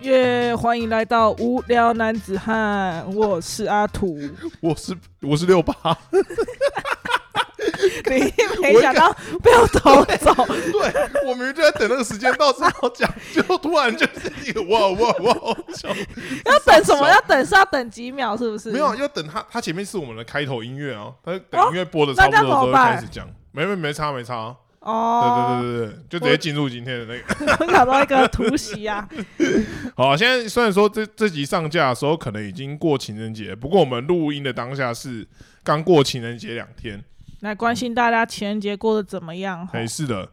耶欢迎来到无聊男子汉，我是阿土。我是我是六八，你没想到被我偷走，对我明明就在等那个时间到之后讲，就突然就是一个哇哇哇，笑 要等什么？要等是要等几秒，是不是？没有，要等他，他前面是我们的开头音乐啊，他等哦音乐播的差不多的时候那这样怎么办开始讲，没没没差没差，对哦，对对对对，就直接进入今天的那个。我想到一个突袭啊，好，现在虽然说这这集上架的时候可能已经过情人节，不过我们录音的当下是刚过情人节两天，来关心大家情人节过得怎么样？没事的，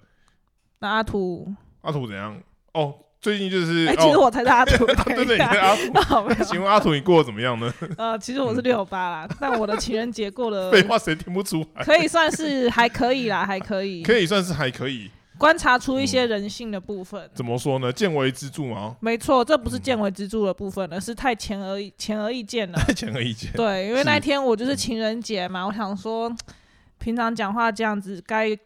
那阿土，阿土怎样？哦，最近就是哎，其实哦，我才是阿土，对 对，你等一下是阿土。好请问阿土，你过得怎么样呢？呃，其实我是六八啦，但我的情人节过得废话，谁听不出来？可以算是还可以啦，还可以，可以算是还可以。观察出一些人性的部分。怎么说呢？见微知著吗，没错，这不是见微知著的部分而，是太前而易浅而易见了。太显而易见。对，因为那天我就是情人节嘛，我想说，平常讲话这样子，该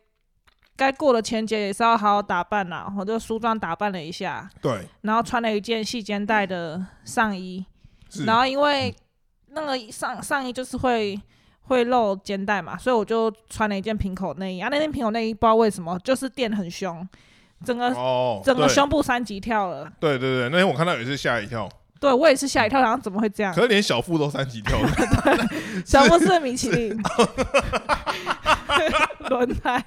该过的情人节也是要好好打扮啦。我就梳妆打扮了一下，对，然后穿了一件细肩带的上衣，然后因为那个上上衣就是会会露肩带嘛，所以我就穿了一件平口内衣啊。那件平口内衣不知道为什么就是垫很凶，整个、哦，整个胸部三级跳了。对对对，那天我看到也是吓一跳，对我也是吓一跳，然后怎么会这样可？是连小腹都三级跳了，小腹是米其林 轮胎，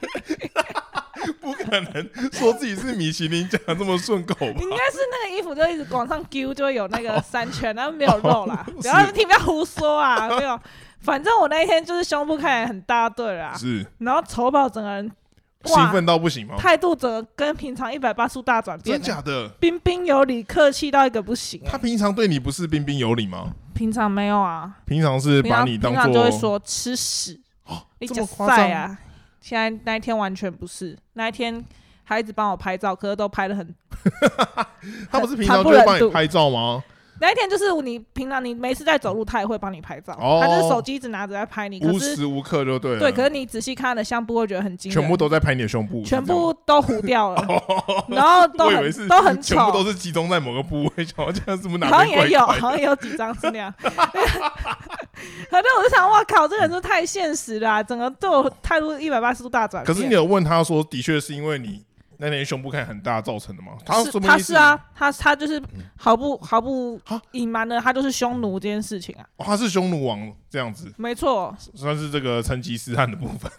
不可能说自己是米其林讲的这么顺口吧？应该是那个衣服就一直往上揪，就会有那个三圈，然后没有肉啦。是不要听，不要胡说啊，没有。反正我那一天就是胸部看起来很大对啦，是然后丑宝整个人兴奋到不行吗？态度整个跟平常一百八十度大转变真，假的？彬彬有礼，客气到一个不行、他欸。平常对你不是彬彬有礼吗？平常没有啊，平常是把你当平常就会做说吃屎，你这讲么夸张啊。现在那一天完全不是，那一天他一直帮我拍照，可是都拍的很 他不是平惨常就会帮你拍照吗？那一天就是你平常你没事在走路，他也会帮你拍照，哦他就是手机一直拿着在拍你。可是无时无刻就对了，对，可是你仔细看他的相簿，会觉得很惊人，全部都在拍你的胸部，全部都糊掉了，然后都我以为是很都很全部都，是集中在某个部位，想要这样是不是哪好像也有，好像也有几张是那样。反正我就想，哇靠，这个人是太现实了啊、整个对我态度一百八十度大转变。可是你有问他说，的确是因为你那年胸部看很大造成的吗？他他是啊，他他就是毫不毫不啊隐瞒的，他就是匈奴这件事情啊，哦他是匈奴王这样子，没错，算是这个成吉思汗的部分。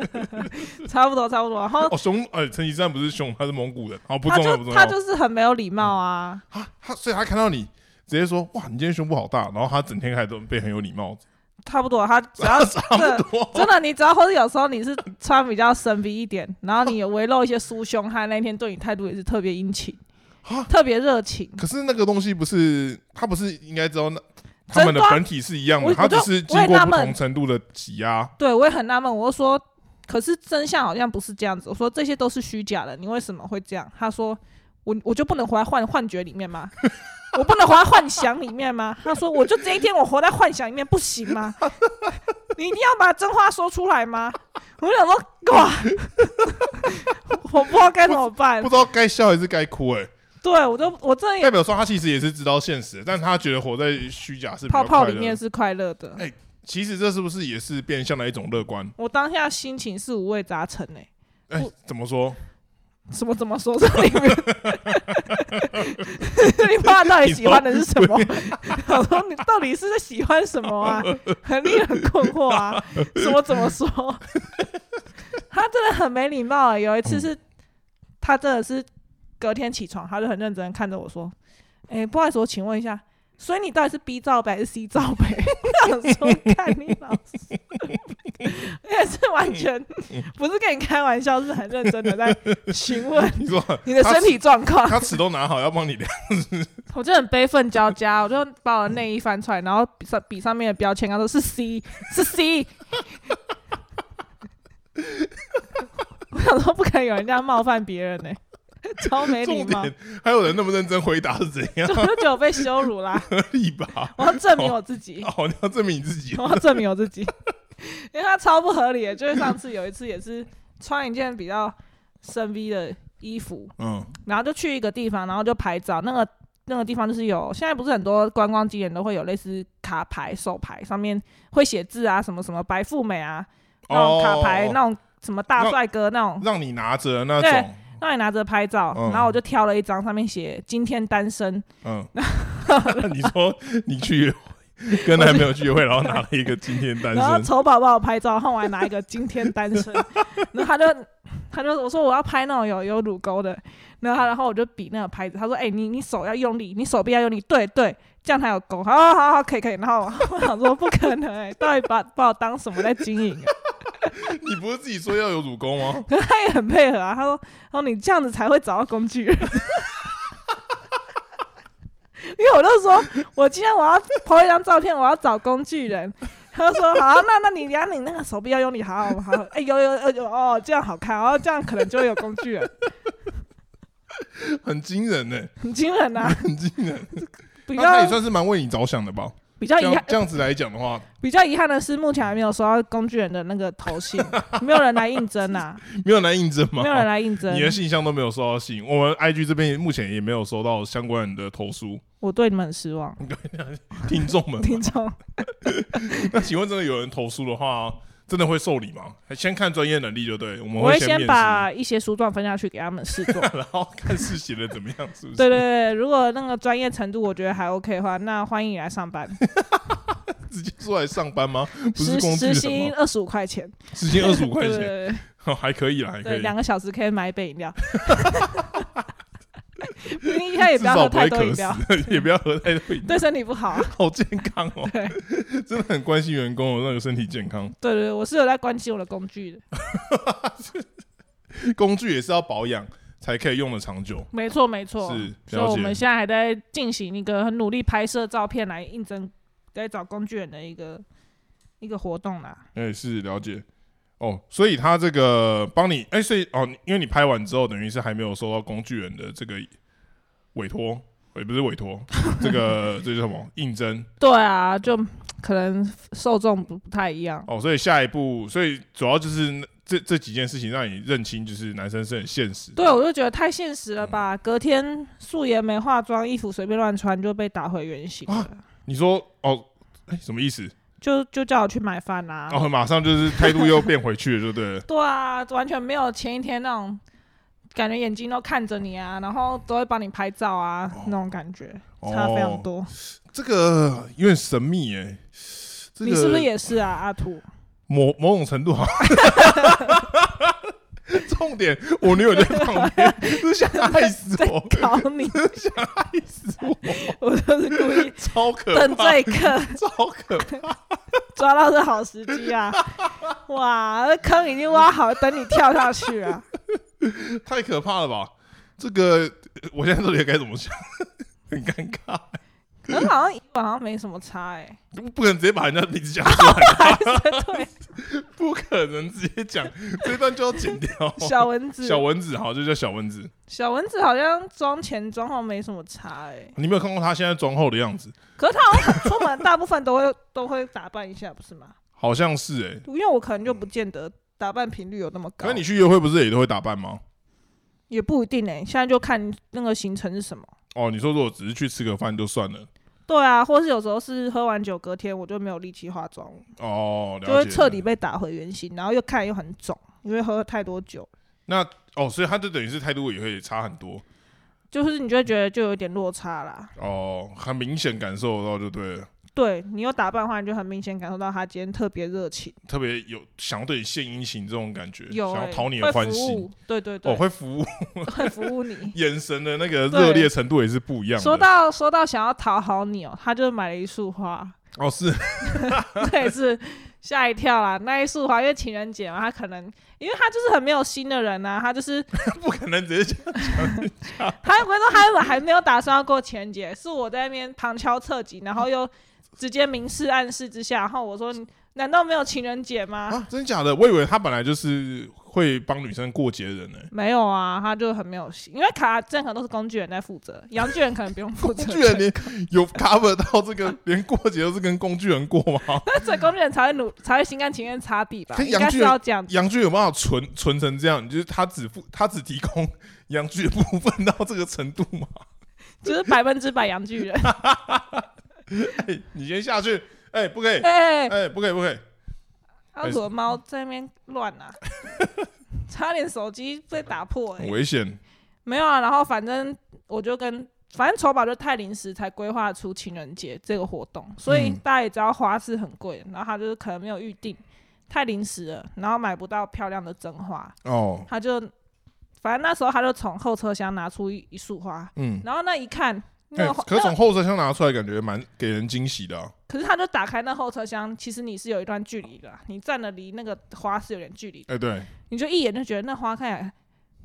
差不多差不多。然后哦，匈呃，成吉思汗不是匈，他是蒙古人。哦，不他重要，不重要。就是很没有礼貌啊，啊，他所以他看到你直接说哇，你今天胸部好大，然后他整天开始都被很有礼貌，差不多。他只要 差不多。真的，你只要或者有时候你是穿比较深 V 一点，然后你有围露一些酥胸，他那天对你态度也是特别殷勤啊，特别热情。可是那个东西不是他不是应该知道那他们的本体是一样的，他只是我经过不同程度的挤压。对我也很纳闷，我就说，可是真相好像不是这样子。我说这些都是虚假的，你为什么会这样？他说我我就不能活在幻幻觉里面吗？我不能活在幻想里面吗？他说我就这一天我活在幻想里面不行吗？你一定要把真话说出来吗？我就想说哇，我不知道该怎么办不。知道该笑还是该哭、欸，对我都我这也代表说他其实也是知道现实的，但他觉得活在虚假是泡泡。里面是快乐的。哎其实这是不是也是变相的一种乐观？我当下心情是五味杂陈诶、哎、我怎么说？什么怎么说 这里面？你爸到底喜欢的是什么？我说你到底是在喜欢什么啊？很令人困惑啊！什么怎么说？他真的很没礼貌啊！有一次是，他真的是隔天起床，他就很认真地看着我说：“哎、不好意思，我请问一下，所以你到底是 B 罩杯还是 C 罩杯？” 我想说，看你老师，也是完全不是跟你开玩笑，是很认真的在询问 你说你的身体状况。他尺都拿好要帮你量，我就很悲愤交加，我就把我的内衣翻出来，然后比上比上面的标签，他说是 C，是 C。我想说不可能有人这样冒犯别人呢、超没礼貌，还有人那么认真回答是怎样就？我就觉得我被羞辱啦，合理吧？我要证明我自己，哦，你要证明你自己我要证明我自己，因为他超不合理的，就是上次有一次也是穿一件比较深 V 的衣服，嗯，然后就去一个地方，然后就拍照，那个那个地方就是有，现在不是很多观光景点都会有类似卡牌、手牌，上面会写字啊，什么什么白富美啊，那种卡牌，哦那种什么大帅哥那种，让你拿着那对种，让你拿着拍照，嗯。然后我就挑了一张，上面写今天单身，嗯，你说你去 跟男朋友聚会，然后拿了一个今天单身然后，丑宝帮我拍照，然后我还拿一个今天单身，然后他就他就我说我要拍那种有有乳沟的，然后他然后我就比那个拍子，他说哎、你你手要用力，你手臂要用力，对对，这样才有沟，好好好好可以可以，然后我想说不可能哎、到底把把我当什么在经营、啊？你不是自己说要有乳沟吗？可是他也很配合啊，他说他说你这样子才会找到工具人。因为我就说，我今天我要拍一张照片，我要找工具人。他就说好、那那你量你那个手臂要用力，好好好，哎、有有有有哦，这样好看，哦，这样可能就会有工具人，很惊人呢，很惊人啊！很惊人。比那他也算是蛮为你着想的吧？比较遗憾，这样子来讲的话，比较遗憾的是，目前还没有收到工具人的那个头信，没有人来应征呐、没有人来应征吗？没有人来应征你。的信箱都没有收到信，我们 IG 这边目前也没有收到相关人的投诉。我对你们很失望，听众们，听众。那请问真的有人投诉的话，真的会受理吗？先看专业能力就对，我们我会先先，把一些书状分下去给他们试做。然后看是写的怎么样，是不是？对对对，如果那个专业程度我觉得还 OK 的话，那欢迎你来上班，直接出来上班吗？不是时薪？二十五块钱，时薪二十五块对钱，还可以啦，还对对，可以，两个小时可以买一杯饮料。你应该也不要喝太多饮料，死，也不要喝太多饮料，对身体不好啊。好健康哦，对真的很关心员工的那个身体健康。对对，我是有在关心我的工具的，工具也是要保养才可以用的长久，没错没错。是所以我们。现在还在进行一个很努力拍摄照片来应征，在找工具人的一个一个活动啦。哎、是了解。哦，所以他这个帮你，哎、所以哦，因为你拍完之后，等于是还没有收到工具人的这个委托，也不是委托，这个这是什么应征对啊，就可能受众不不太一样。哦，所以下一步，所以主要就是这这几件事情让你认清，就是男生是很现实。对，我就觉得太现实了吧！隔天素颜没化妆，衣服随便乱穿就被打回原形了，啊你说哦，哎、什么意思？就就叫我去买饭啦、哦，马上就是态度又变回去了，就对了。对啊，完全没有前一天那种感觉，眼睛都看着你啊，然后都会帮你拍照啊，那种感觉差非常多。这个有点神秘哎、这个你是不是也是啊，阿土？某某种程度好。重点，我女友就在旁边，是想害死我，搞你，想害死我，我就是故意超可怕等，这一刻超可怕。抓到是好时机啊！哇，那坑已经挖好，等你跳下去啊！太可怕了吧？这个我现在到底该怎么想？很尴尬，可是好像好像没什么差哎、不可能直接把人家名字讲出来，能直接讲，这一段就要剪掉。小蚊子，小蚊子，好，就叫小蚊子。小蚊子好像妆前妆后没什么差哎、你没有看过他现在妆后的样子？可是他好像出门大部分都会 都会打扮一下，不是吗？好像是哎、因为我可能就不见得打扮频率有那么高可是，你去约会不是也都会打扮吗？也不一定哎、现在就看那个行程是什么。哦，你说如果只是去吃个饭就算了，对啊，或是有时候是喝完酒隔天我就没有力气化妆，哦，了就会彻底被打回原形，然后又看又很肿，因为喝了太多酒，那哦，所以他就等于是态度也会差很多。就是你就会觉得就有点落差啦。哦，很明显感受到就对了，对你有打扮的话，你就很明显感受到他今天特别热情，特别有想要对你献殷勤这种感觉，有、欸、想要讨你的欢心对对对，我，会服务，会服务你。眼神的那个热烈程度也是不一样的。说到说到想要讨好你哦、他就买了一束花，哦，是这也是吓一跳啦。那一束花因为情人节嘛，他可能因为他就是很没有心的人呐、他就是不可能直接讲，他不是说他还没有打算要过情人节，是我在那边旁敲侧击，然后又直接明示暗示之下，然后我说难道没有情人节吗？啊，真假的？我以为他本来就是会帮女生过节的人呢、没有啊，他就很没有心，因为卡任何都是工具人在负责，杨巨人可能不用负责。工具人连有 cover 到这个，连过节都是跟工具人过吗？那所以工具人才会努，才会心甘情愿擦地吧？应该是可是人要这样。洋具有办法存存成这样？就是他只付他只提供杨巨人部分到这个程度吗？就是百分之百杨巨人。哎你先下去，哎，不可以，哎、哎，不可以，不可以，阿土的猫在那边乱啊，差点手机被打破哎、很危险。没有啊，然后反正我就跟反正丑宝就太临时才规划出情人节这个活动，所以嗯。大家也知道花是很贵，然后他就是可能没有预定，太临时了，然后买不到漂亮的真花，哦，他就反正那时候他就从后车厢拿出一一束花，嗯，然后那一看。可是从后车厢拿出来，感觉蛮给人惊喜的啊。可是他就打开那后车厢，其实你是有一段距离的啊，你站的离那个花是有点距离的，哎，对，你就一眼就觉得那花看起来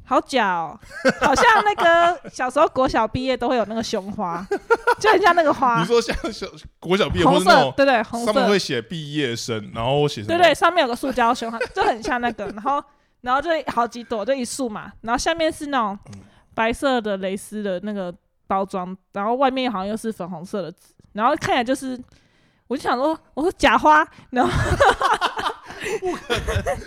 好假哦，好像那个 小时候国小毕业都会有那个胸花，就很像那个花你，说像 小国小毕业红色对对，红色，上面会写毕业生，然后写？对对，上面有个塑胶胸花，就很像那个，然后然后就好几朵，就一束嘛，然后下面是那种白色的蕾丝的那个包装，然后外面好像又是粉红色的纸，然后看起来就是。我就想说，我说假花，然后不可能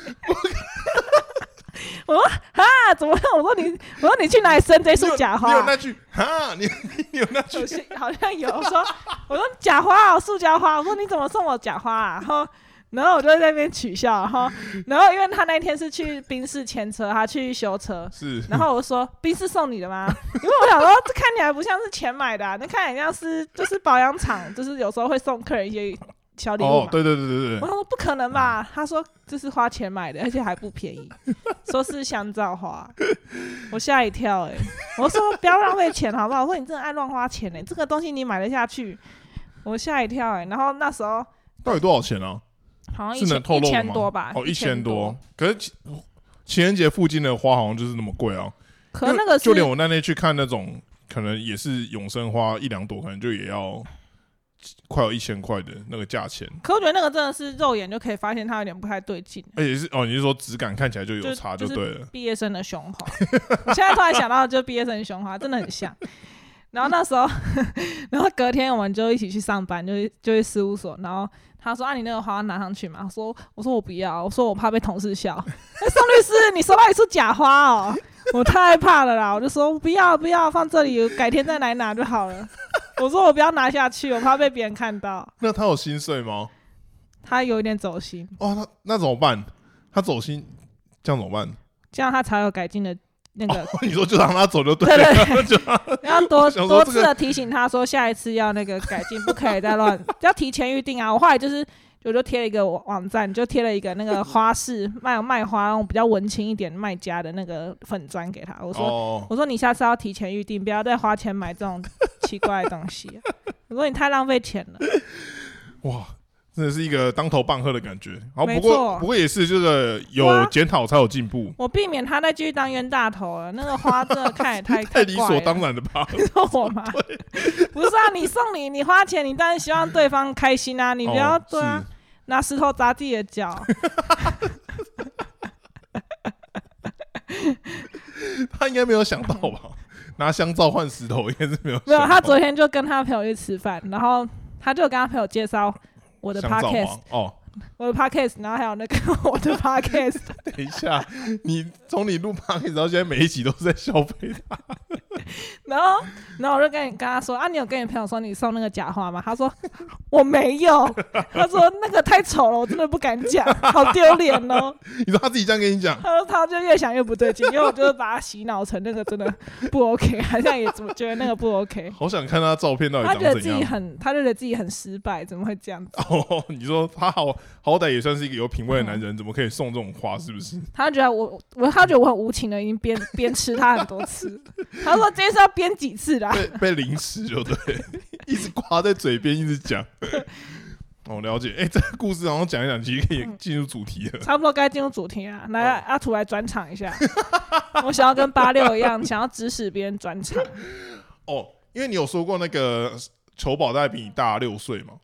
我说啊，怎么？我说你，我说你去哪里生这束假花啊？你有那句哈，你你有那句好像有。我说我说假花哦，塑胶花。我说你怎么送我假花啊？然后然后我就在那边取笑，然 后然后因为他那天是去宾士牵车，他去修车。是，然后我说宾士送你的吗？因为我想说这看起来不像是钱买的、啊，那看起来像是就是保养厂，就是有时候会送客人一些小礼物嘛。，哦对对对对对，我说不可能吧？他说这是花钱买的，而且还不便宜，说是香皂花，我吓一跳哎、我说不要浪费钱好不好？我说你真的爱乱花钱哎、这个东西你买得下去？我吓一跳哎、然后那时候到底多少钱啊？好像一是能千一透露的吗？千多吧？哦，一千千多。。可是情情人节附近的花好像就是那么贵啊。可那个是就连我那天去看那种，可能也是永生花一两朵，可能就也要快有一千块的那个价钱。可我觉得那个真的是肉眼就可以发现它有点不太对劲。而且是哦，你是说质感看起来就有差就就是对了。毕业生的胸花，我现在突然想到，就毕业生的胸花真的很像。然后那时候，然后隔天我们就一起去上班，就去就去事务所。然后他说：“啊，你那个花拿上去嘛？”我说：“我说我不要，我说我怕被同事笑。哎，宋律师，你收到一束假花哦，我太害怕了啦！我就说不要不要，放这里，改天再来拿就好了。我说我不要拿下去，我怕被别人看到。那他有心碎吗？他有一点走心，哦，那那怎么办？他走心，这样怎么办？这样他才有改进的那个你说就让他走就对对了，要多多次的提醒他说，下一次要那个改进，不可以再乱，要提前预定啊。我后来就是，我就贴了一个网网站，就贴了一个那个花市卖卖花，然后比较文青一点卖家的那个粉砖给他。我说，哦，我说你下次要提前预定，不要再花钱买这种奇怪的东西啊、我说你太浪费钱了。哇，真的是一个当头棒喝的感觉。好，不过不过也是这个有哇检讨才有进步，我避免他再继续当冤大头了。那个花真的看也 太太理所当然。然的吧？说我吗？不是啊，你送礼，你花钱，你当然希望对方开心啊，你不要、哦对啊，拿石头砸自己的脚。他应该没有想到吧？拿香皂换石头应该是没有想到。没有，他昨天就跟他朋友去吃饭，然后他就跟他朋友介绍我的 podcast，哦，我的 podcast，然后还有那个 我的 podcast，等一下，你从你录 podcast 到现在每一集都是在消费他。然后然后我就跟你跟他说啊，你有跟你朋友说你送那个假花吗？他说我没有，他说那个太丑了，我真的不敢讲，好丢脸哦。你说他自己这样跟你讲，他说他就越想越不对劲，因为我就是把他洗脑成那个真的不 OK，好像也怎么觉得那个不 OK。好想看他照片到底他觉得自长怎样。己很，他就觉得自己很失败，怎么会这样子？哦，你说他好好歹也算是一个有品味的男人，怎么可以送这种花？是不是？他觉得我我他觉得我很无情的，已经鞭鞭 吃他很多次。他说这次要鞭几次啦？被被凌迟就对，一直挂在嘴边，一直讲。哦，了解。哎、这个故事好像讲一讲，其实可以进入主题了。差不多该进入主题了，来阿土来转场一下。我想要跟八六一样，想要指使别人转场，哦，因为你有说过那个球宝大概比你大六岁嘛，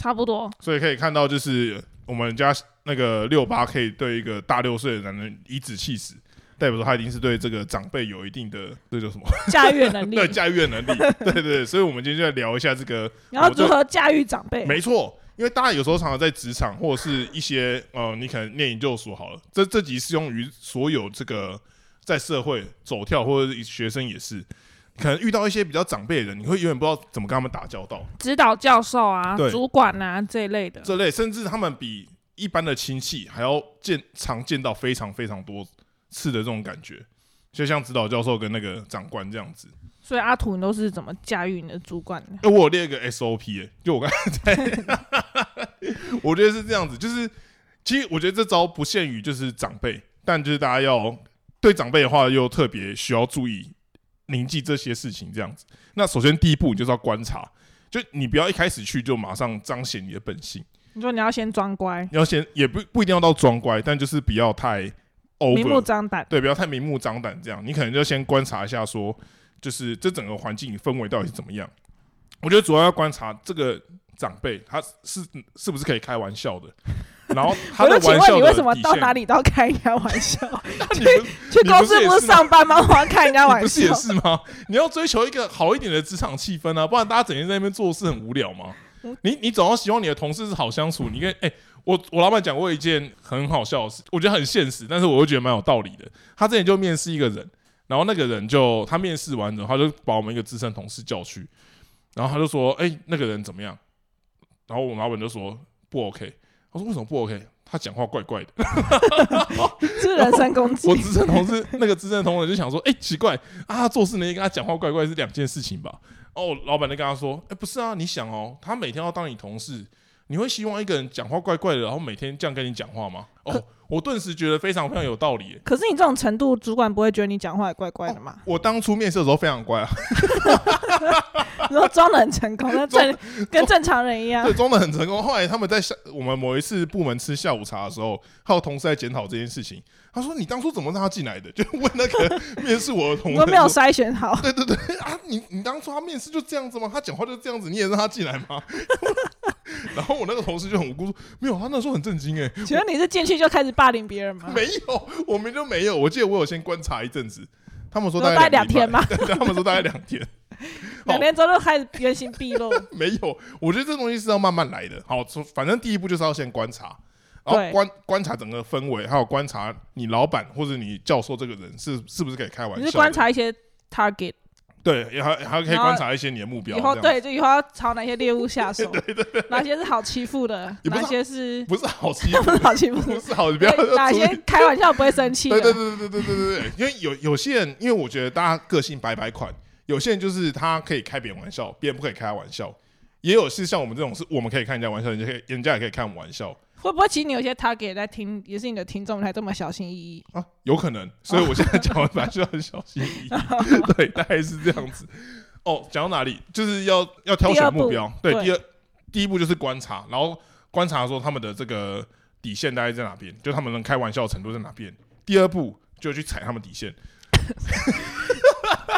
差不多。所以可以看到，就是我们家那个六八可以对一个大六岁的男人颐指气使，代表说他一定是对这个长辈有一定的这叫什么？驾驭能力，对驾驭能力。对对对，所以我们今天就来聊一下这个，你要如何驾驭长辈？没错。因为大家有时候常常在职场或者是一些呃，你可能念研究所好了，这这集适用于所有这个在社会走跳或者是学生也是，可能遇到一些比较长辈的人，你会永远不知道怎么跟他们打交道。指导教授啊对、主管啊这一类的，这类，甚至他们比一般的亲戚还要见常见到非常非常多次的这种感觉，就像指导教授跟那个长官这样子。所以阿土你都是怎么驾驭你的主管的？哎，我有列一个 SOP，、欸、就我刚才在，我觉得是这样子，就是其实我觉得这招不限于就是长辈，但就是大家要对长辈的话，又特别需要注意铭记这些事情这样子。那首先第一步，你就是要观察，就你不要一开始去就马上彰显你的本性。你说你要先装乖，你要先也不不一定要到装乖，但就是不要太明目张胆。对，不要太明目张胆这样。你可能就先观察一下说就是这整个环境氛围到底是怎么样。我觉得主要要观察这个长辈他是是不是可以开玩笑的，然后 他我就请的玩笑问你为什么到哪里都要开人家玩笑？你不去公司不是上班吗？我要开人家 玩笑不是也。是吗？你要追求一个好一点的职场气氛啊，不然大家整天在那边做事很无聊嘛嗯。你你总要希望你的同事是好相处。你跟哎、我我老板讲过一件很好笑的事，我觉得很现实，但是我又觉得蛮有道理的。他之前就面试一个人，然后那个人就他面试完之后，他就把我们一个资深同事叫去，然后他就说：“哎、那个人怎么样？”然后我们老板就说：“不 OK。”他说：“为什么不 OK？” 他讲话怪怪的。这 是人身攻击我。资深同事那个资深同仁就想说，哎、奇怪啊，做事能力跟他讲话怪怪是两件事情吧？哦，老板就跟他说，哎、不是啊，你想哦，他每天要当你同事，你会希望一个人讲话怪怪的，然后每天这样跟你讲话吗？哦，我顿时觉得非常非常有道理耶。可是你这种程度，主管不会觉得你讲话也怪怪的吗？我当初面试的时候非常乖啊，然后装的很成功，跟 正跟正常人一样对，。装的很成功。后来他们在下我们某一次部门吃下午茶的时候，还有同事在检讨这件事情。他说：“你当初怎么让他进来的？” 就问那个面试我的同事我都没有说筛选好，对对对啊，你你当初他面试就这样子吗？他讲话就这样子，你也让他进来吗？然后我那个同事就很无辜说，没有，他那时候很震惊哎，请问你是进去就开始霸凌别人吗？没有，我们就没有。我记得我有先观察一阵子，他们说大大概两天吗？对，他们说大概两天，两天之后就开始原形毕露。没有。我觉得这东西是要慢慢来的。好，从反正第一步就是要先观察，然后观观察整个氛围，还有观察你老板或者你教授这个人是是不是可以开玩笑的。你是观察一些 target，对，也还还可以观察一些你的目标。以后对，就以后要朝哪些猎物下手，对对对哪些是好欺负的，也不是哪些是不是好欺 负不负，是好欺负，不是好，你不要哪些开玩笑不会生气对对。对对对对对对，因为有有些人，因为我觉得大家个性百百款，有些人就是他可以开别人玩笑，别人不可以开他玩笑；也有是像我们这种，是我们可以开人家玩笑，人家可以人家也可以开我们玩笑会不会其实你有些 target 在听，也是你的听众，才这么小心翼翼？啊，有可能。所以我现在讲完本来就很小心翼翼，对，大概是这样子。哦，讲到哪里？就是要要挑选目标，对，第二第一步就是观察，然后观察说他们的这个底线大概在哪边，就他们能开玩笑的程度在哪边。第二步就去踩他们底线。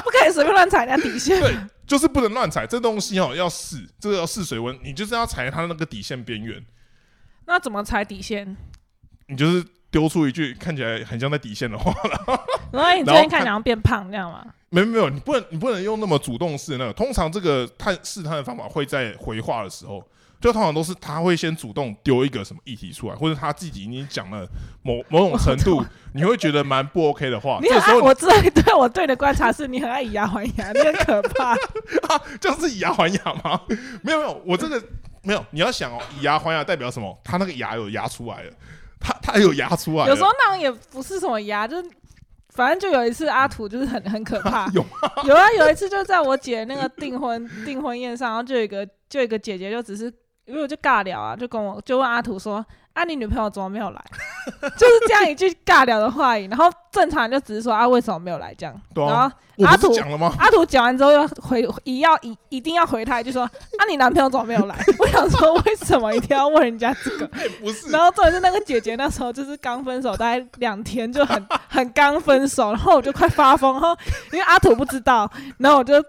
不可以随便乱踩人家底线。对，就是不能乱踩这东西哦，要试，这个要试水温，你就是要踩它那个底线边缘，那怎么踩底线？你就是丢出一句看起来很像在底线的话了，然后你最近看起来好像变胖，这样吗？没有没有，你不能你不能用那么主动式的那个，通常这个探试探的方法会在回话的时候。就通常都是他会先主动丢一个什么议题出来，或者他自己已经讲了某某种程度，你会觉得蛮不 OK 的话，你很爱，这时候我知道，对我对你的观察是你很爱以牙还牙，你很可怕。这样是以牙还牙吗？没有没有，我这个没有。你要想哦，以牙还牙代表什么？他那个牙有牙出来了，他他有牙出来了。有时候那种也不是什么牙，就是反正就有一次阿土就是很很可怕。有有啊，有一次就在我姐那个订婚订婚宴上，然后就有一个就有一个姐姐就只是因为我就尬聊啊，就跟我就问阿土说：“啊，你女朋友怎么没有来？” 就是这样一句尬聊的话语，然后正常人就只是说啊，为什么没有来这样？对啊然后阿土讲了吗？阿土讲完之后要回一要一一定要回他一句说：“啊，你男朋友怎么没有来？” 我想说为什么一定要问人家这个？哎，不是然，后重点是那个姐姐那时候就是刚分手，大概两天就很很刚分手，然后我就快发疯，然后因为阿土不知道，然后我就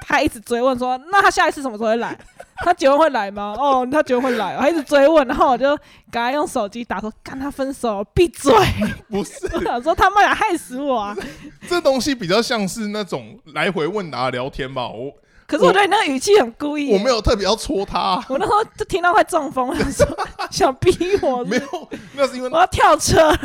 他一直追问说，那他下一次什么时候会来？他结婚会来吗？哦，他结婚会来哦，他一直追问，然后我就赶快用手机打说，跟他分手，闭嘴！不是，我想说他妈俩，害死我啊！这东西比较像是那种来回问答聊天吧。我可是我觉得你那个语气很故意耶，我没有特别要戳他，我那时候就听到快中风，了想逼我是是，没有，那是因为我要跳车了，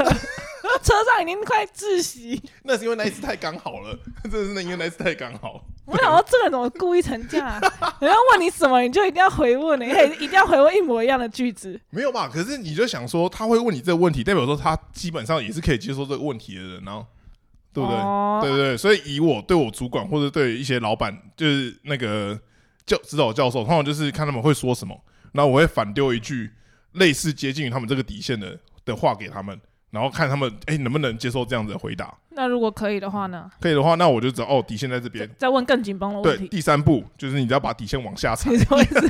车上已经快窒息。那是因为那一次太刚好了，真的是那因为那一次太刚好。我想说这个人怎么故意成这样啊？人家问你什么，你就一定要回问，你一定要回问一模一样的句子。没有吧？可是你就想说，他会问你这个问题，代表说他基本上也是可以接受这个问题的人，然后对不对？哦对对对，所以以我对我主管或者对一些老板，就是那个教指导教授，通常就是看他们会说什么，然后我会反丢一句类似接近于他们这个底线的的话给他们，然后看他们哎、能不能接受这样子的回答。那如果可以的话呢？可以的话，那我就知道哦，底线在这边。再问更紧绷的对问，题。第三步就是你只要把底线往下踩，你什么意思？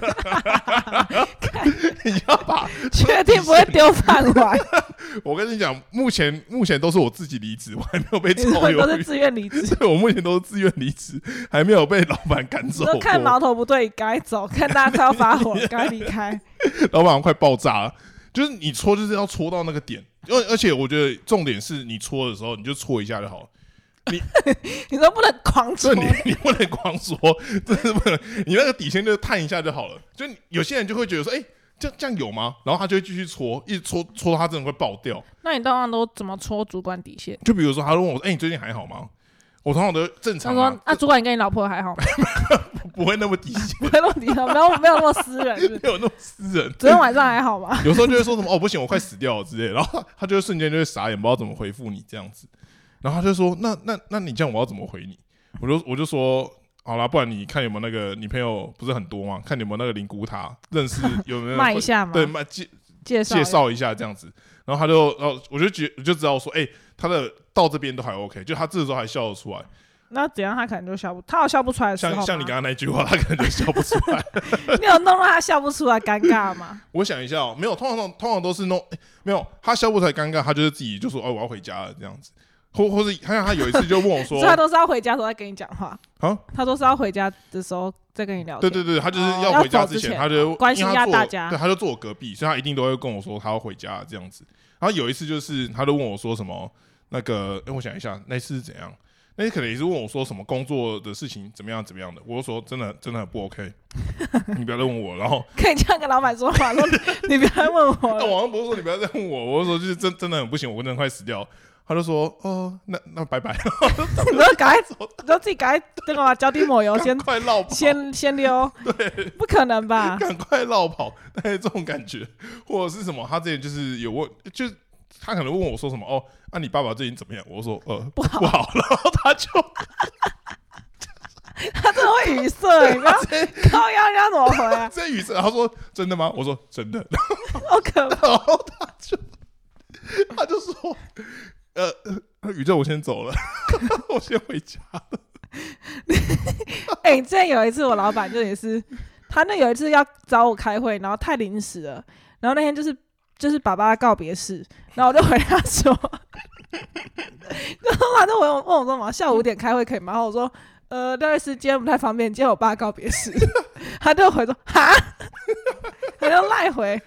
你要把 确定不会丢饭碗？我跟你讲，目前目前都是我自己离职，我还没有被 你炒说都是鱼。自愿离职？对，我目前都是自愿离职，还没有被老板赶你走看矛头不对，该走；看大家快要发火，该离开。老板快爆炸了。就是你戳，就是要戳到那个点，而而且我觉得重点是你搓的时候，你就搓一下就好了。你 你都不能狂 搓，你你不能狂搓，真是不能，你那个底线就探一下就好了。就有些人就会觉得说，哎、这这样有吗？然后他就会继续搓，一直搓搓到他真的会爆掉。那你当然都怎么搓主管底线？就比如说，他问我说，哎、你最近还好吗？我通常都正他常、他，：“说啊，主管，你跟你老婆还好吗？不会那么底线，不会那么低调，没有没有那么私人，是不是没有那么私人。昨天晚上还好吗？有时候就会说什么哦不行，我快死掉了之类的，然后 他就会瞬间就会傻眼，不知道怎么回复你这样子。然后他就说：“那那那你这样我要怎么回你？”我就我就说：“好啦，不然你看有没有那个女朋友不是很多吗？看有没有那个灵骨塔认识有没有卖一下嘛，对卖介介绍介绍一下这样子。”然后他就然后我就觉我就知道说，哎、他的到这边都还 OK，就他这时候还笑得出来。那怎样他可能就笑不，他有笑不出来的时候像像你刚刚那句话，他可能就笑不出来。你有弄到他笑不出来尴尬吗？我想一下哦，没有，通常通常都是弄、欸没有，他笑不出来尴尬，他就是自己就说哦我要回家了这样子，或或是他像他有一次就问我说 所以他都是要回家的时候再跟你讲话，啊，他都是要回家的时候再跟你聊天。对对对，他就是哦要回家之前，他就关心一下大家对，他就坐我隔壁，所以他一定都会跟我说他要回家这样子。然后有一次就是他就问我说什么那个，哎、我想一下那次是怎样。那可能也是问我说什么工作的事情怎么样怎么样的，我就说真的真的很不 OK，你不要再问我。然后 可以这样跟老板说话，说你不要再问我那了。网上不是说你不要再问我，我就说就是真真的很不行，我真的快死掉。他就说哦，那那拜拜，你要赶快，你要自己赶快那个嘛脚底抹油，先快绕跑，先先溜。对不可能吧？赶快绕跑，但是这种感觉，或者是什么？他之前就是有问，就他可能问我说什么哦，那、你爸爸最近怎么样？我说呃不好不好，然后 他就 他真的会语塞，你不要靠腰，人家怎么回啊？这语塞，他说真的吗？我说真的，好可怕！然后他就他就说呃，呃 宇宙我先走了，我先回家了。哎、之前有一次我老板就也是，他那有一次要找我开会，然后太临时了，然后那天就是就是爸爸告别式，然后我就回他说，然后他就问我问我说嘛，下午五点开会可以吗？然后我说。呃，六月时间不太方便，今天我爸告别式，他就回说哈，他就赖回，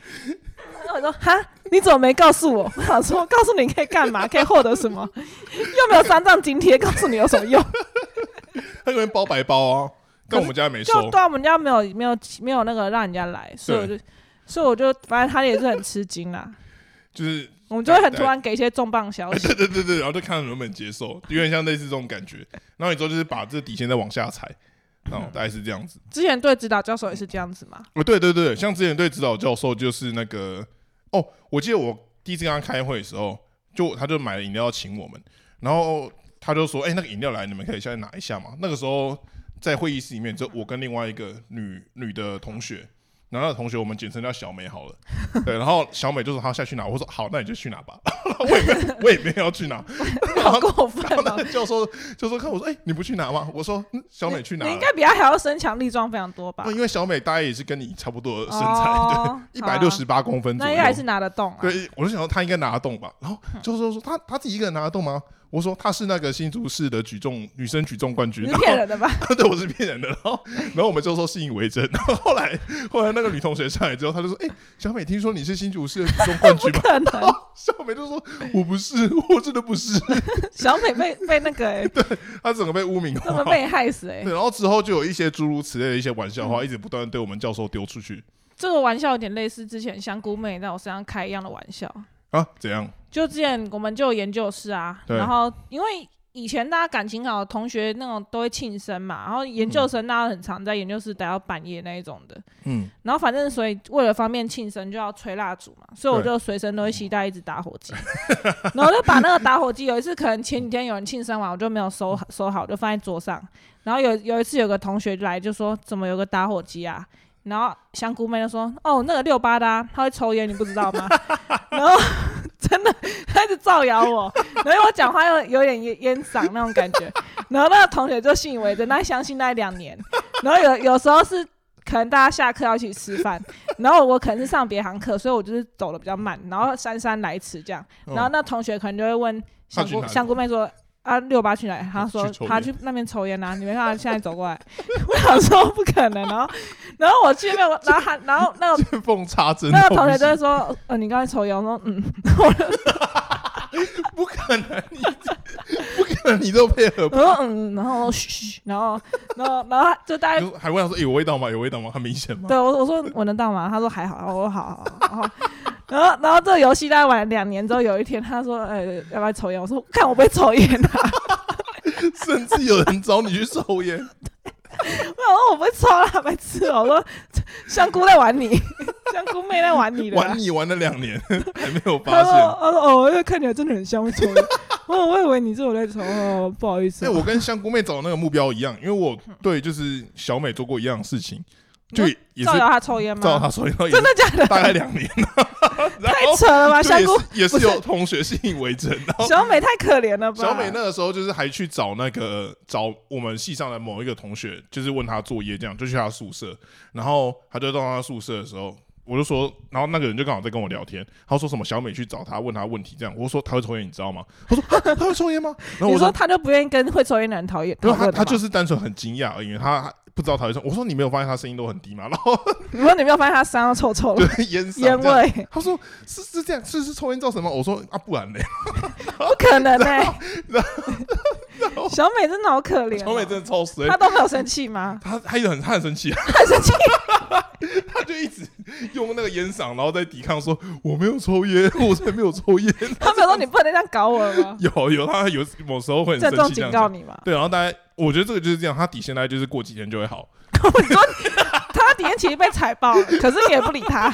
我说哈，你怎么没告诉我？我想说，告诉你可以干嘛？可以获得什么？又没有三张津贴，告诉你有什么用？他有人包白包啊，但我们家没收就。对啊，我们家没有没有没有那个让人家来，所以我就所以我就反正他也是很吃惊啦。就是我们就会很突然给一些重磅消息 对，对对对，然后就看能不能接受，有点像类似这种感觉。然后你之后就是把这底线再往下踩，然后大概是这样子。之前对指导教授也是这样子嘛。哦，对对对，像之前对指导教授就是那个哦，我记得我第一次跟他开会的时候，就他就买了饮料要请我们，然后他就说：“哎、那个饮料来，你们可以下去拿一下嘛。”那个时候在会议室里面，就我跟另外一个女女的同学。然后那同学我们简称叫小美好了，对，然后小美就说她下去拿，我说好，那你就去拿吧，我也没有我也没有要去拿，然 好后过分哦！然后那个教授教授看我说，哎、你不去拿吗？我说、嗯、小美去拿了你应，该比她还要身强力壮非常多吧哦？因为小美大概也是跟你差不多的身材，哦对，一百六十八公分左右，那应该还是拿得动啊。对，我就想说她应该拿得动吧。然后教授说她她自己一个人拿得动吗？我说她是那个新竹市的举重女生举重冠军，你骗人的吧？对，我是骗人的。然后然后我们就说信以为真。然后后来后来那个女同学上来之后，她就说：“哎、小美，听说你是新竹市的举重冠军吗可能？”小美就说：“我不是，我真的不是。小美被被那个欸，”她整个被污名化。被害死哎对，！然后之后就有一些诸如此类的一些玩笑嗯话，一直不断地对我们教授丢出去这个玩笑有点类似之前香菇妹在我身上开一样的玩笑。啊？怎样？就之前我们就有研究室啊，对然后因为以前大家感情好的同学那种都会庆生嘛，然后研究生大家很常在研究室待到半夜那一种的，嗯，然后反正所以为了方便庆生就要吹蜡烛嘛，所以我对就随身都会携带一支打火机，然后就把那个打火机有一次可能前几天有人庆生完，我就没有收好收好，就放在桌上，然后有有一次有个同学来就说怎么有个打火机啊？然后香菇妹就说：“哦，那个六八的、啊，他会抽烟，你不知道吗？” 然后真的他一直造谣我，然后我讲话又有点烟烟嗓那种感觉，然后那个同学就信以为真，他相信那两年。然后有有时候是可能大家下课要一起吃饭，然后我可能是上别行课，所以我就是走的比较慢，然后姗姗来迟这样。然后那同学可能就会问香菇香菇妹说。啊，六八去哪里？他说去他去那边抽烟啊，你没看他现在走过来。我想说不可能，然后然后我去那边，我然后他然后那个见缝插针，那个同学就会说，呃，你刚才抽烟，我说嗯，不可能，你不可能，你都配合我说嗯，然后嘘嘘，然后然后然后他就大家就还问他说：“有味道吗？有味道吗？很明显吗对我我说闻得到吗？他说还好，我说好好好，然后然后然后这个游戏大概玩了两年之后，有一天他说，呃，要不要抽烟？我说看我不会抽烟啊，？” 甚至有人找你去抽烟，我想说我不会抽啦，白痴哦，我说香菇在玩你，香菇妹在玩你的玩。你玩了两年还没有他说：“发现。他说哦，因为看起来真的很像会抽烟。哦，我以为你是我在抽，哦，不好意思哎，哦。我跟香菇妹找的那个目标一样，因为我对就是小美做过一样的事情，就也也是造谣他抽烟吗？照他抽烟，真的假的？大概两年，然太扯了吧！香菇也是有同学信以为真，然后小美太可怜了吧？小美那个时候就是还去找那个找我们系上的某一个同学，就是问他作业，这样就去他宿舍，然后他就到他宿舍的时候，我就说，然后那个人就刚好在跟我聊天，他说什么小美去找他问他问题，这样，我说他会抽烟，你知道吗？他说啊 他会抽烟吗？然后我你说他就不愿意跟会抽烟的人讨厌，他他就是单纯很惊讶而已，他不知道他会抽。我说你没有发现他声音都很低吗？然后 我说你没有发现他身上臭臭的对烟烟。味？他说是是这样，是是抽烟造成吗？我说啊，不然嘞。不可能呢、然 小美真的好可怜、哦，小美真的超衰她，都没有生气吗？她她一直很他很生气，很生气，她就一直用那个烟嗓，然后在抵抗说我没有抽烟，我才没有抽烟。他没有说你不能这样搞我了吗？有有，他有某时候会很郑重生气这样讲。警告你嘛。对，然后大家我觉得这个就是这样，他底线大概就是过几天就会好。他底线其实被踩爆了，可是你也不理他，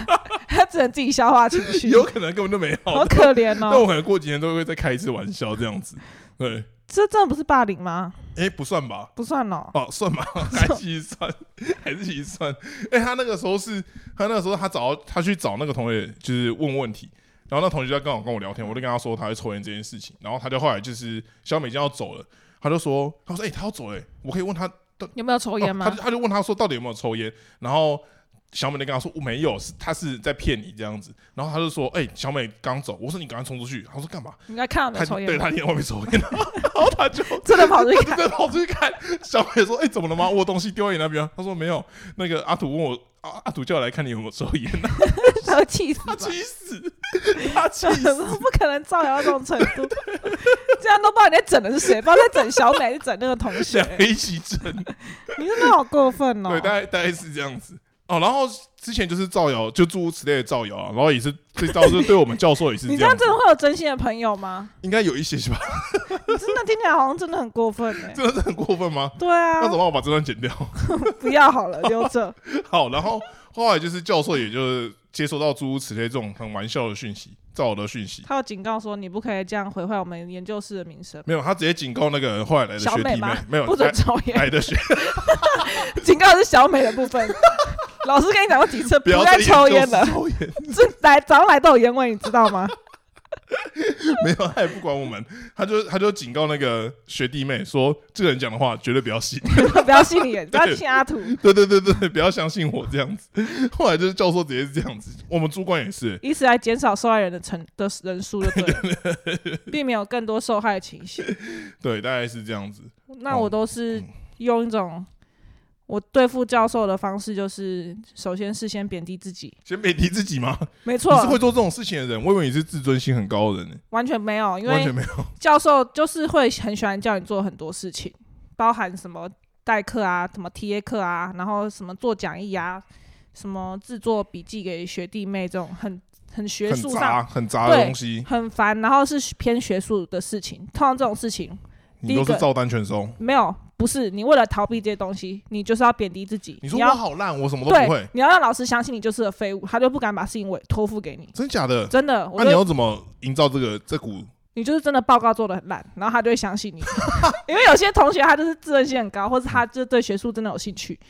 他只能自己消化情绪，有可能根本就没好好，可怜哦。那我哦。可能过几天都会再开一次玩笑这样子。对，这真的不是霸凌吗？哎、不算吧？不算哦。哦，算吧，还其实算，还是算。哎、他那个时候是，他那个时候他找他去找那个同学，就是问问题，然后那同学就刚好跟我聊天，我就跟他说他会抽烟这件事情，然后他就后来就是小美已经要走了，他就说，他说，哎、他要走了、我可以问他有没有抽烟吗哦他？就他就问他说到底有没有抽烟，然后小美就跟他说我没有，是他是在骗你这样子，然后他就说，哎、小美刚走，我说你赶快冲出去，他说干嘛？你应该看到没他抽烟？对他一定在外面抽烟，然后他就真的跑出去看，真的跑出去看，小美说：“哎、怎么了吗？我东西丢在你那边。”他说：“没有。”那个阿土问我，阿阿土叫我来看你有没有抽烟，他会气死他？气死，他气我死。说不可能造谣到这种程度，这样都不知道你在整的是谁，不知道在整小美还是整那个同学一起整，你真的好过分哦对，！大概大概是这样子哦。然后之前就是造谣，就诸如此类的造谣啊，然后也是这招，是对我们教授也是这样 你这样真，的会有真心的朋友吗？应该有一些是吧？你真的听起来好像真的很过分哎。真的是很过分吗？对啊那，怎么办？我把这段剪掉。不要好了，留着。好，然后后来就是教授，也就是接收到诸如此类这种很玩笑的讯息，造谣的讯息。他有警告说你不可以这样毁坏我们研究室的名声。没有，他直接警告那个后来来的学弟妹小美吗，？没有不准抽烟。来的学 警告是小美的部分。老师跟你讲过几次，不要再抽烟了。这来早上来都有烟味，你知道吗？没有，他也不管我们，他就他就警告那个学弟妹说，这个人讲的话绝对不要信，不要信你，不要信阿土。对对对对，不要相信我这样子。后来就是教授直接是这样子，我们主管也是，以此来减少受害人的成的人数，就对了，避免有更多受害的情形。对，大概是这样子。那我都是嗯用一种我对付教授的方式，就是首先事先贬低自己。先贬低自己吗？没你是，会做这种事情的人，我以为你是自尊心很高的人呢，完全没有，因为完全没有。教授就是会很喜欢叫你做很多事情，包含什么代课啊、什么 TA 课啊，然后什么做讲义啊、什么制作笔记给学弟妹这种很很学很术上杂很杂的对东西，很烦，然后是偏学术的事情。通常这种事情，你都是照单全收。没有，不是你为了逃避这些东西，你就是要贬低自己。你说要我好烂，我什么都不会，，你要让老师相信你就是个废物，他就不敢把事情委托付给你。真假的？真的，那就你要怎么营造这个这股？你就是真的报告做的很烂，然后他就会相信你。因为有些同学他就是自尊心很高，或者他就对学术真的有兴趣，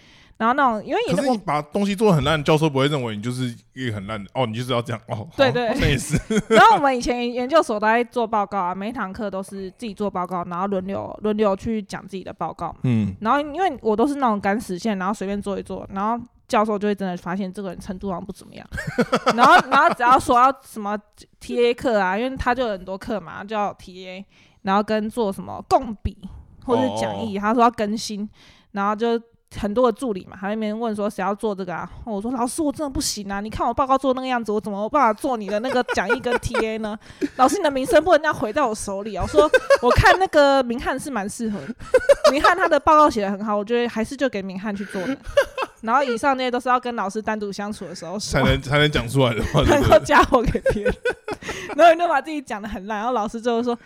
然后那种因为你是你把东西做的很烂，教授不会认为你就是一个很烂的哦，你就是要这样哦。对对那也是。然后我们以前研究所都在做报告啊，每一堂课都是自己做报告，然后轮流轮流去讲自己的报告。嗯，然后因为我都是那种赶死线，然后随便做一做，然后教授就会真的发现这个人程度好像不怎么样。然后然后只要说要什么 TA 课啊，因为他就有很多课嘛，就要 TA，然后跟做什么共笔或者是讲义，他说要更新，然后就。很多的助理嘛，他在那边问说谁要做这个啊？我说老师我真的不行啊！你看我报告做那个样子，我怎么有办法做你的那个讲义跟 TA 呢？老师你的名声不能这样毁在我手里啊！我说我看那个明翰是蛮适合的，明翰他的报告写的很好，我觉得还是就给明翰去做的。然后以上那些都是要跟老师单独相处的时候才，能才能讲出来的话，对能？够加我给别人。然后你就把自己讲的很烂，然后老师就会说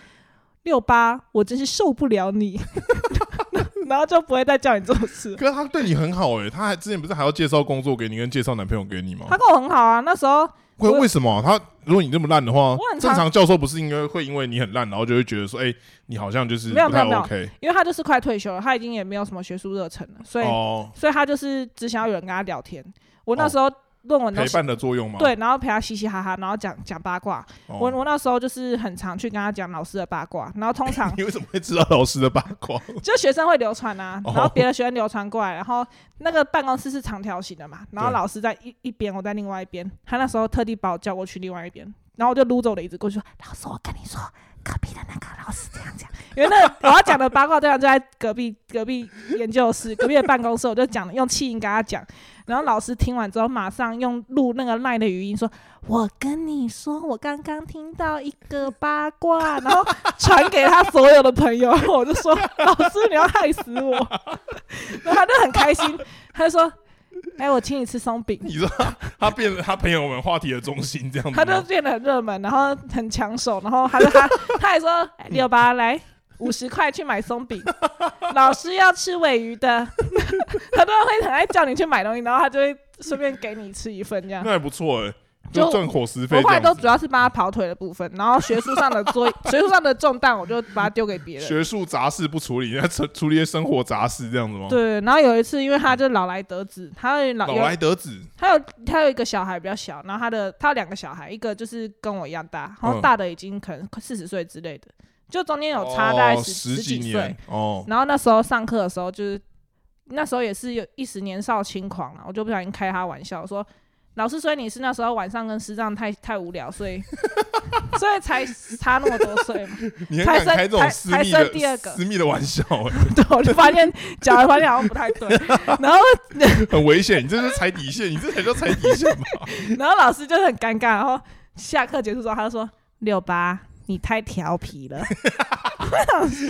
六八，我真是受不了你，然后就不会再叫你做事。可是他对你很好哎，他还之前不是还要介绍工作给你，跟介绍男朋友给你吗他？跟我很好啊，那时候为为什么他如果你这么烂的话正常教授不是应该会因为你很烂，然后就会觉得说，哎，你好像就是不太没有没有没有 OK 因为他就是快退休了，他已经也没有什么学术热忱了，所以、哦，所以他就是只想要有人跟他聊天。我那哦时候论文都陪伴的作用吗？对，然后陪他嘻嘻哈哈，然后讲讲八卦。哦，我我那时候就是很常去跟他讲老师的八卦，然后通常 你为什么会知道老师的八卦？就学生会流传啊，哦然后别的学生流传过来，然后那个办公室是长条形的嘛，然后老师在一一边，我在另外一边。他那时候特地把我叫过去另外一边，然后我就撸着我的椅子过去说：“老师，我跟你说，隔壁的那个老师这样讲。”因为那我要讲的八卦对象就在隔壁隔壁研究室 隔壁的办公室，我就讲用气音跟他讲，然后老师听完之后马上用录那个赖的语音说：“我跟你说，我刚刚听到一个八卦，然后传给他所有的朋友。”我就说：“老师，你要害死我！” 然后他就很开心，他就说：“ 哎、我请你吃松饼。”你说他他变了他朋友们话题的中心这样子？他就变得很热门，然后很抢手，然后他说他他还说哎六八来五十块去买松饼，老师要吃尾鱼的，他都会很爱叫你去买东西，然后他就会顺便给你吃一份这样那。还不错哎，就就赚伙食费我后来。都主要是帮他跑腿的部分，然后学术上的作 学术上的重担我就把它丢给别人。学术杂事不处理，要处处理一些生活杂事这样子吗？对，然后有一次，因为他就老来得子，他有老老来得子，他有他有一个小孩比较小，然后他的他有两个小孩，一个就是跟我一样大，然后嗯大的已经可能四十岁之类的，就中间有差大概哦十、十几几岁年。哦，然后那时候上课的时候，就是那时候也是有一时年少轻狂了，我就不小心开他玩笑说。老师，所以你是那时候晚上跟师长太太无聊，所以 所以才差那么多岁嘛？你很才生敢开这种私密生第二个私密的玩笑哎，对，我就发现讲完发现好像不太对，然后很危险，你这是踩底线，你这才叫踩底线嘛？然后老师就很尴尬，然后下课结束之后，他就说：“六八，你太调皮了。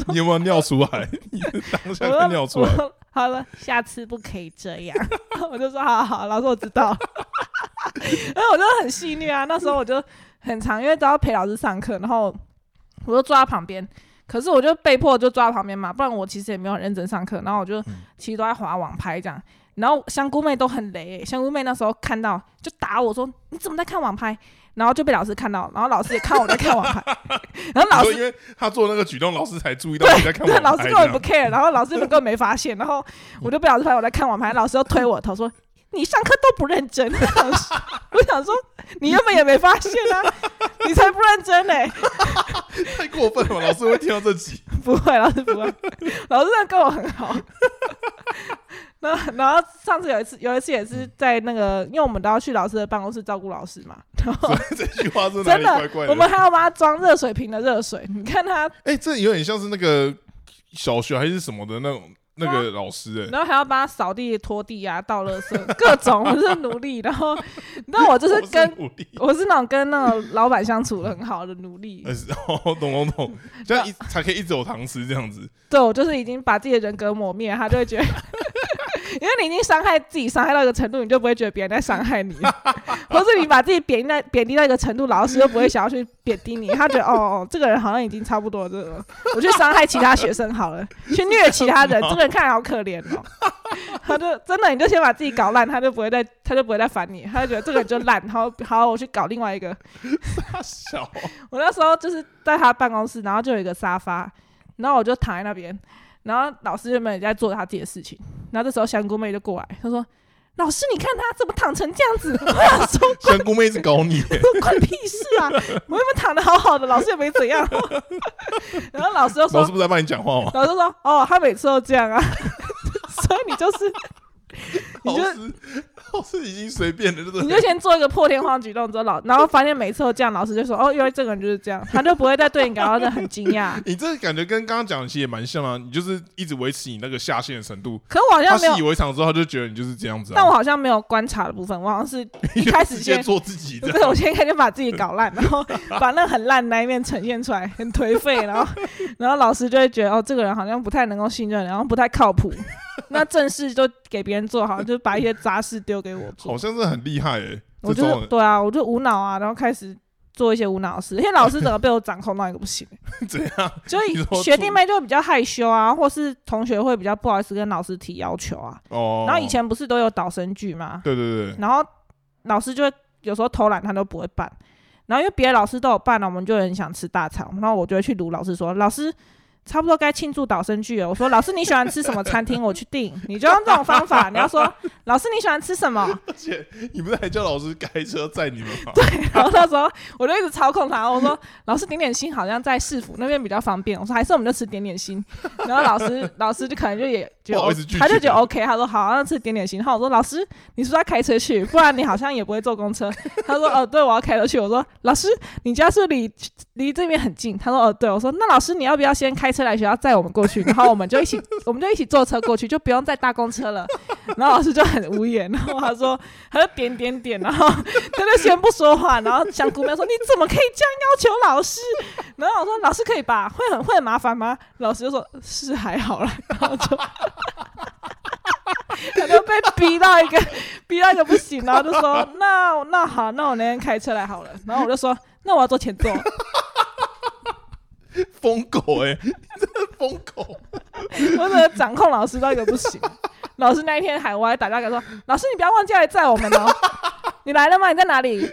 你有没有尿出来？你当下就尿出来好了，下次不可以这样。我就说好好好，老师我知道。然 后我就很戏虐啊，那时候我就很长，因为都要陪老师上课，然后我就坐在旁边。可是我就被迫就坐在旁边嘛，不然我其实也没有很认真上课。然后我就嗯其实都在划网拍这样。然后香菇妹都很雷、欸，香菇妹那时候看到就打我说你怎么在看网拍？然后就被老师看到，然后老师也看我在看网拍，然后老师因为他做那个举动，老师才注意到对你在看对，网老师根本不 care，然后老师根本没发现，然后我就被老师发现我在看网拍，老师又推我头说。你上课都不认真，我想说我想说，你根本也没发现啊，你才不认真嘞、太过分了，老师会听到这集。不会，老师不会，老师真的跟我很好。然后，然后上次有一次，有一次也是在那个，因为我们都要去老师的办公室照顾老师嘛，然后这句话 真的我们还要帮他装热水瓶的热水，你看他哎、这有点像是那个小学还是什么的那种那个老师哎、然后还要帮他扫地、拖地啊、倒垃圾，各种，我是奴隶。然后，那我就是跟努力。我是那种跟那个老板相处的很好的奴隶。呃，哦，懂懂懂，这样一才可以一直有糖吃这样子。对我就是已经把自己的人格抹灭，他就会觉得，因为你已经伤害自己，伤害到一个程度，你就不会觉得别人在伤害你，或是你把自己贬低在贬低到一个程度，老师就不会想要去贬低你，他觉得哦哦，这个人好像已经差不多这个，我去伤害其他学生好了，去虐其他人，这个人看起来好可怜哦。他就真的，你就先把自己搞烂，他就不会再，他就不会再烦你，他就觉得这个人就烂，好 好，我去搞另外一个。我那时候就是在他办公室，然后就有一个沙发，然后我就躺在那边，然后老师原本也在做他自己的事情，然后这时候香菇妹就过来，她说：“老师，你看他怎么躺成这样子？” 我想说，香菇妹一直搞你，关你屁事啊！我原本躺的好好的，老师也没怎样。然后老师就说老师：“不是在帮你讲话吗？”老师说：“哦，他每次都这样啊，所以你就是。”你就老师，已经随便了，对不你？就先做一个破天荒举动之后，老然后发现每次都这样，老师就说：“哦，因为这个人就是这样。”他就不会再对你感到很惊讶。你这感觉跟刚刚讲的其实也蛮像啊，你就是一直维持你那个下线的程度，可我好像没有习以，为常之后，他就觉得你就是这样子啊。但我好像没有观察的部分，我好像是 一开始先做自己不的，是我先开始把自己搞烂，然后把那很烂那一面呈现出来，很颓废，然后 然后老师就会觉得哦，这个人好像不太能够信任，然后不太靠谱。那正事就给别人做好，就把一些杂事丢给我做好。像是很厉害诶。我就是对啊，我就无脑啊，然后开始做一些无脑的事，因为老师整个被我掌控到一个不行。怎样？就学弟妹就比较害羞啊，或是同学会比较不好意思跟老师提要求啊。哦，然后以前不是都有导生剧吗？对对对，然后老师就会有时候偷懒，他都不会办。然后因为别的老师都有办了，我们就很想吃大餐，然后我就会去卢老师说：“老师，差不多该庆祝导生剧了。”我说：“老师，你喜欢吃什么餐厅？我去订。”你就用这种方法，你要说：“老师，你喜欢吃什么而且你不是还叫老师开车载你们吗？？”对然后那时候我就一直操控他，我说：“老师，点点心好像在市府那边比较方便。”我说：“还是我们就吃点点心。”然后老师老师就可能就也就他就觉得 OK，他说：“好，那吃点点心。”然后我说：“老师，你是不是要开车去？不然你好像也不会坐公车。”他说：“哦，对，我要开车去。”我说：“老师，你家是离离这边很近？”他说：“哦，对。”我说：“那老师，你要不要先开车来学校载我们过去？然后我们就一起，我们就一起坐车过去，就不用再搭公车了。”然后老师就很无言，然后他说：“他就点点点，然后他就先不说话，然后香菇妹说：‘你怎么可以这样要求老师？’然后我说：‘老师可以吧？会很会很麻烦吗？’老师就说：‘是还好啦。’然后就。他就被逼到一个逼到一个不行，然后就说：“那那好，那我那天开车来好了。”然后我就说：“那我要坐前座。疯狗诶，你真的疯狗。”我怎么掌控老师到一个不行。老师那一天还我还打电话给说：“老师，你不要忘记来载我们哦。你来了吗？你在哪里？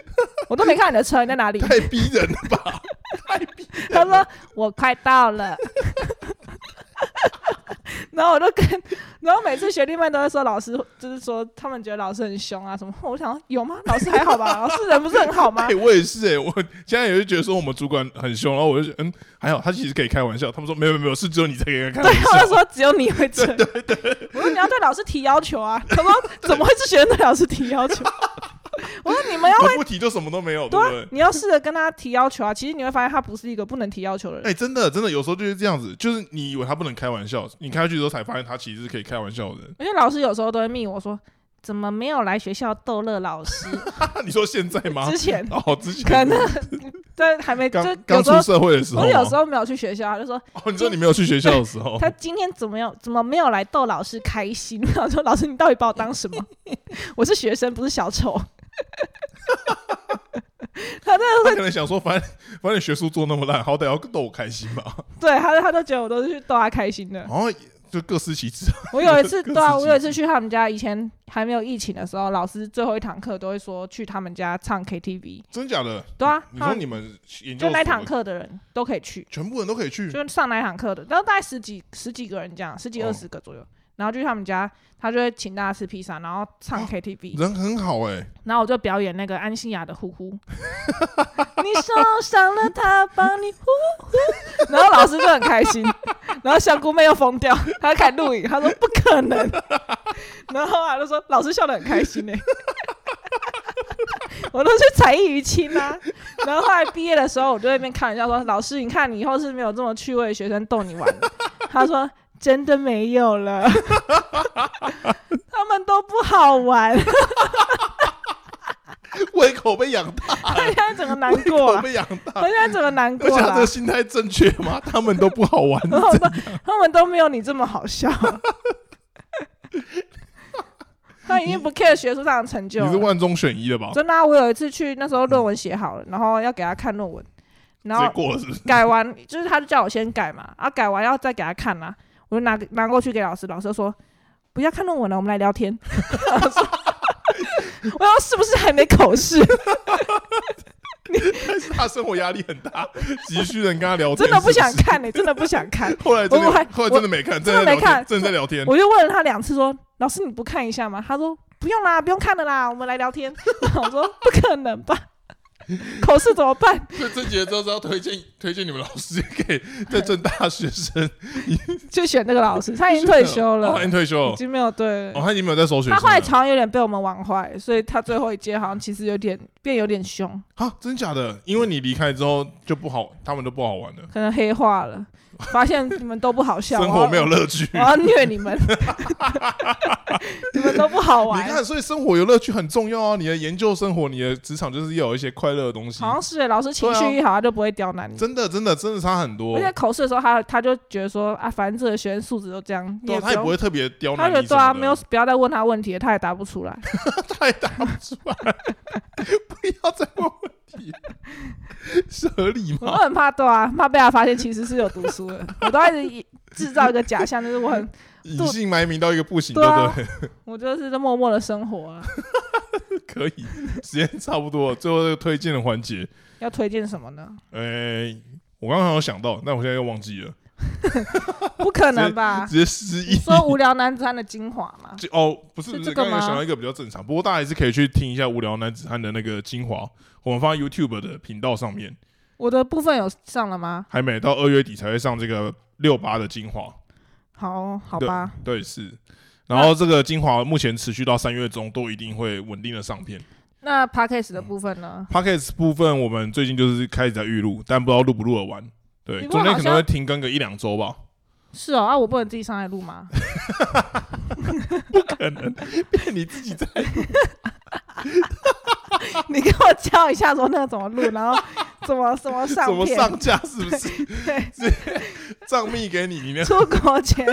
我都没看你的车，你在哪里太逼人了吧？太逼？”他说：“我快到了。” 然后我就跟，然后每次学弟妹都会说老师，就是说他们觉得老师很凶啊什么。我想有吗？老师还好吧？老师人不是很好吗 哎、？我也是哎、我现在也是觉得说我们主管很凶，然后我就觉得嗯还好，他其实可以开玩笑。他们说没有没有没有，是只有你才可以开对玩，他们笑。说只有你会这样。我说你要对老师提要求啊。他说怎么会是学生对老师提要求？我不提就什么都没有，对你要试着跟他提要求啊。其实你会发现他不是一个不能提要求的人。哎、真的真的，有时候就是这样子，就是你以为他不能开玩笑，你开下去之后才发现他其实是可以开玩笑的人。而且老师有时候都会密我说，怎么没有来学校逗乐老师？你说现在吗？之前哦，之前可能在还没就刚出社会的时候我，有时候没有去学校，他就说哦，你说你没有去学校的时候，他今天怎么样？怎么没有来逗老师开心？我说老师，你到底把我当什么？我是学生，不是小丑。他真的他可能想说，反正反正学术做那么烂，好歹要逗我开心吧。对他，他都觉得我都是去逗他开心的。然后就各司其职。我有一次，对啊，我有一次去他们家，以前还没有疫情的时候，老师最后一堂课都会说去他们家唱 KTV。真假的？对啊，你说你们研究就那所堂课的人都可以去，全部人都可以去，就上那一堂课的，然后大概十几十几个人这样，十几哦二十个左右。然后去他们家，他就会请大家吃披萨，然后唱 KTV，、人很好哎、然后我就表演那个安心雅的呼呼，你受伤了，他帮你呼呼，然后老师就很开心，然后香菇妹又疯掉，她开始录影，她说不可能，然后他就说老师笑得很开心呢、我都去才艺于亲啊，然后后来毕业的时候，我就在那边开玩笑说：“老师，你看你以后是没有这么趣味的学生逗你玩的。”他说：“真的没有了，他们都不好玩。”胃口被养大，他现在整个难胃过胃，口被养大他。现在整个难过了而且他这个，心态正确吗？他们都不好玩，他们都没有你这么好笑。他已经不 care 学术上的成就了。你是万中选一的吧？真的啊、我有一次去那时候论文写好了，然后要给他看论文，然后？改完就是他就叫我先改嘛，啊改完要再给他看啦、我就拿拿过去给老师，老师就说不要看论文了，我们来聊天。我说是不是还没口试？但是他生活压力很大，急需人跟他聊天，真的不想。看呢、真的不想看。后来真的还后来真的没看，真的没看真的在聊天。我就问了他两次说，老师你不看一下吗？他说不用啦，不用看了啦，我们来聊天。我说不可能吧，口试怎么办？所以这节之后是要推荐推荐你们老师给在正大学生，就选那个老师，他已经退休哦，了他已，经退休了已，经没有对哦，。他已经没有在收学生。他后来常常有点被我们玩坏，所以他最后一届好像其实有点变有点凶，啊，真假的？因为你离开之后就不好，他们都不好玩了，可能黑化了，发现你们都不好笑，生活没有乐趣我。要，虐你们，你们都不好玩你。看，所以生活有乐趣很重要啊！你的研究生活，你的职场就是要有一些快乐的东西好。像是耶老师情绪一好，他就不会刁难你。真的，真的，真的差很多而。且考试的时候他，他就觉得说啊，反正这个学生素质都这样，对啊，他也也不会特别刁难你他觉得对啊，没有，不要再问他问题了，他也答不出来。他也答不出来。不要再问是合理吗？我都很怕，对啊，怕被他发现其实是有读书的，我都一直以制造一个假象，就是我很，隐姓埋名到一个不行，对对啊不对？我就是在默默的生活啊。可以，时间差不多了，最后这个推荐的环节，要推荐什么呢？哎，我刚刚有想到，但我现在又忘记了，不可能吧？直接失忆。说无聊男子汉的精华嘛？就哦，不是这个吗刚刚有想到一个比较正常，不过大家还是可以去听一下《无聊男子汉》的那个精华，我们放在 YouTube 的频道上面，我的部分有上了吗？还没到二月底才会上这个六八的精华，好好吧，对是。然后这个精华目前持续到三月中都一定会稳定的上片。那 podcast 的部分呢？Pockets 部分我们最近就是开始在预录，但不知道录不录得完。对，中间可能会停更个一两周吧，是哦，啊，我不能自己上来录吗？不可能 变你自己在 你给我教一下说那个怎么录，然后怎么怎么上怎么片，上架，是不是？对，账密给你，你那出国前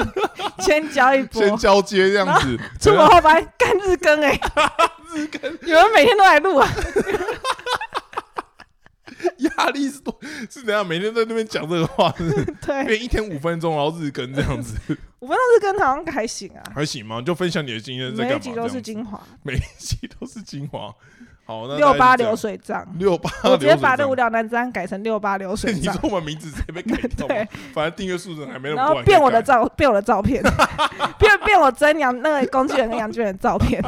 先交一波。先，交接这样子，出国后发现干日更哎、日更，你们每天都来录啊，压力是多，是怎样？每天在那边讲这个话，对，变一天五分钟，然后日更这样子，五分钟日更好像还行啊，还行吗？就分享你的经验？每一集都是精华，每一集都是精华。好，那六八流流水账。六八，我直接把那流水无聊男子汉改成六八流水账 你账说，我们名字直接被改掉对？反正订阅数字还没那么然，后变我的照，变我的照片，变变我真杨那个工具人跟杨巨人的照片。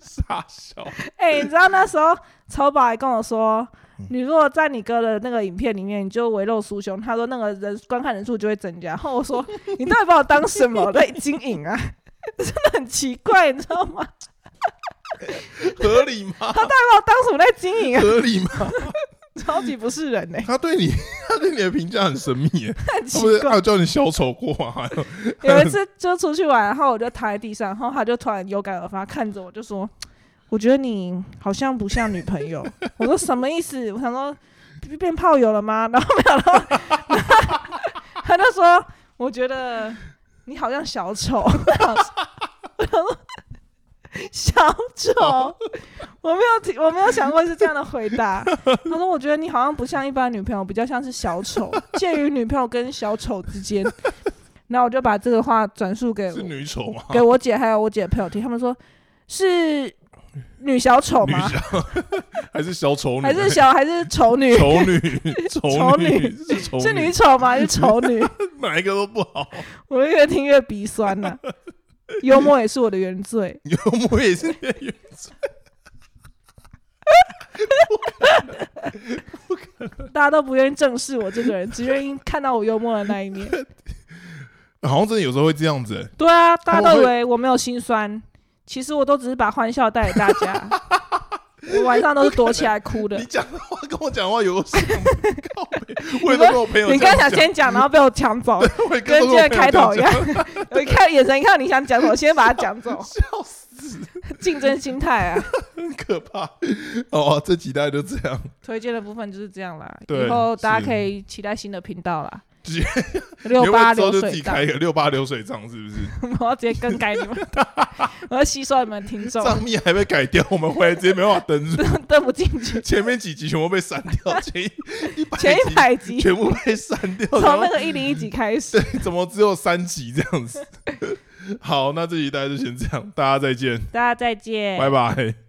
傻笑。哎、你知道那时候丑宝还跟我说，嗯你如果在你哥的那个影片里面，你就围露酥胸，他说那个人观看人数就会增加。然后我说，你到底把我当什么在经营啊？真的很奇怪，你知道吗？合理吗？他到底把我当什么在经营啊？合理吗？超级不是人呢、他对你，他对你的评价很神秘耶。很他奇怪不是还。有叫你小丑过吗？有一次就出去玩，然后我就躺在地上，然后他就突然有感而发，看着我就说：“我觉得你好像不像女朋友。”我说：“什么意思？”我想说变变炮友了吗？然后没有，然 后他就说：“我觉得你好像小丑。”我想说小丑，我没有听，我没有想过是这样的回答。他说：“我觉得你好像不像一般女朋友，比较像是小丑，介于女朋友跟小丑之间。”然后我就把这个话转述给是女丑吗？给我姐还有我姐的朋友听，他们说是女小丑吗？还是小丑女？还是小还是丑女？丑女？丑 丑女女是丑是女丑吗？还是丑女？哪一个都不好。我越听越鼻酸了、幽默也是我的原罪，幽默也是你的原罪大家都不愿意正视我这个人，只愿意看到我幽默的那一面。好像真的有时候会这样子、欸。对啊，大家都以为我没有心酸，其实我都只是把欢笑带给大家。我晚上都是躲起来哭的你。讲的话跟我讲话有什么，我也都跟我朋友你刚想先讲，然后被我抢走，我也跟今天都跟我朋友开头一这样样。我一看眼神，一看你想讲什么，先把它讲走。讲，笑死，竞争心态啊，很可怕。哦，这几代都这样。推荐的部分就是这样啦。对以后大家是可以期待新的频道啦。六八流水账己开一，个六八流水账，是不是？我要直接更改你们的，我要吸收你们听众，账密还被改掉，我们回来直接没办法登入，登登不进去。前面几集全部被删掉，前一前一集百集全部被删掉，从那个一零一集开始，怎么只有三集这样子？好，那这集大家就先这样，大家再见，大家再见，拜拜。